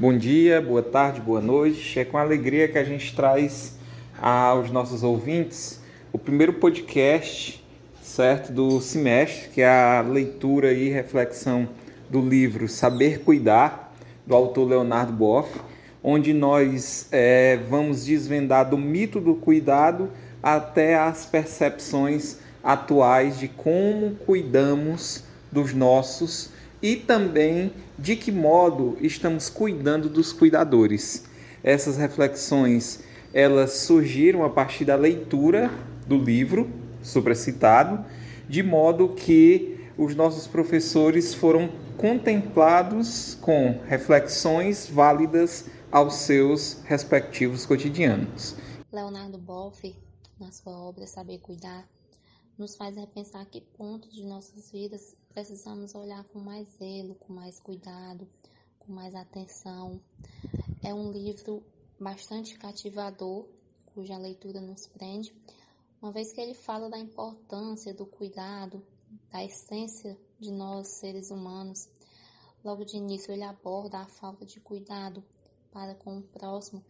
Bom dia, boa tarde, boa noite. É com alegria que a gente traz aos nossos ouvintes o primeiro podcast, certo, do semestre, que é a leitura e reflexão do livro Saber Cuidar, do autor Leonardo Boff, onde nós é, vamos desvendar do mito do cuidado até as percepções atuais de como cuidamos dos nossos e também de que modo estamos cuidando dos cuidadores. Essas reflexões elas surgiram a partir da leitura do livro supracitado, de modo que os nossos professores foram contemplados com reflexões válidas aos seus respectivos cotidianos. Leonardo Boff, na sua obra Saber Cuidar, nos faz repensar que pontos de nossas vidas precisamos olhar com mais zelo, com mais cuidado, com mais atenção. É um livro bastante cativador, cuja leitura nos prende, uma vez que ele fala da importância do cuidado, da essência de nós seres humanos. Logo de início, ele aborda a falta de cuidado para com o próximo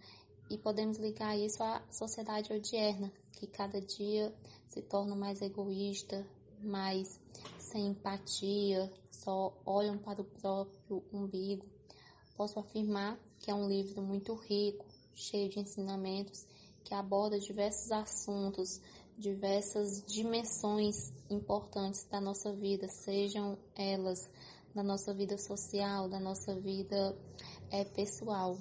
e podemos ligar isso à sociedade odierna, que cada dia se torna mais egoísta, mais sem empatia, só olham para o próprio umbigo. Posso afirmar que é um livro muito rico, cheio de ensinamentos, que aborda diversos assuntos, diversas dimensões importantes da nossa vida, sejam elas da nossa vida social, da nossa vida é, pessoal.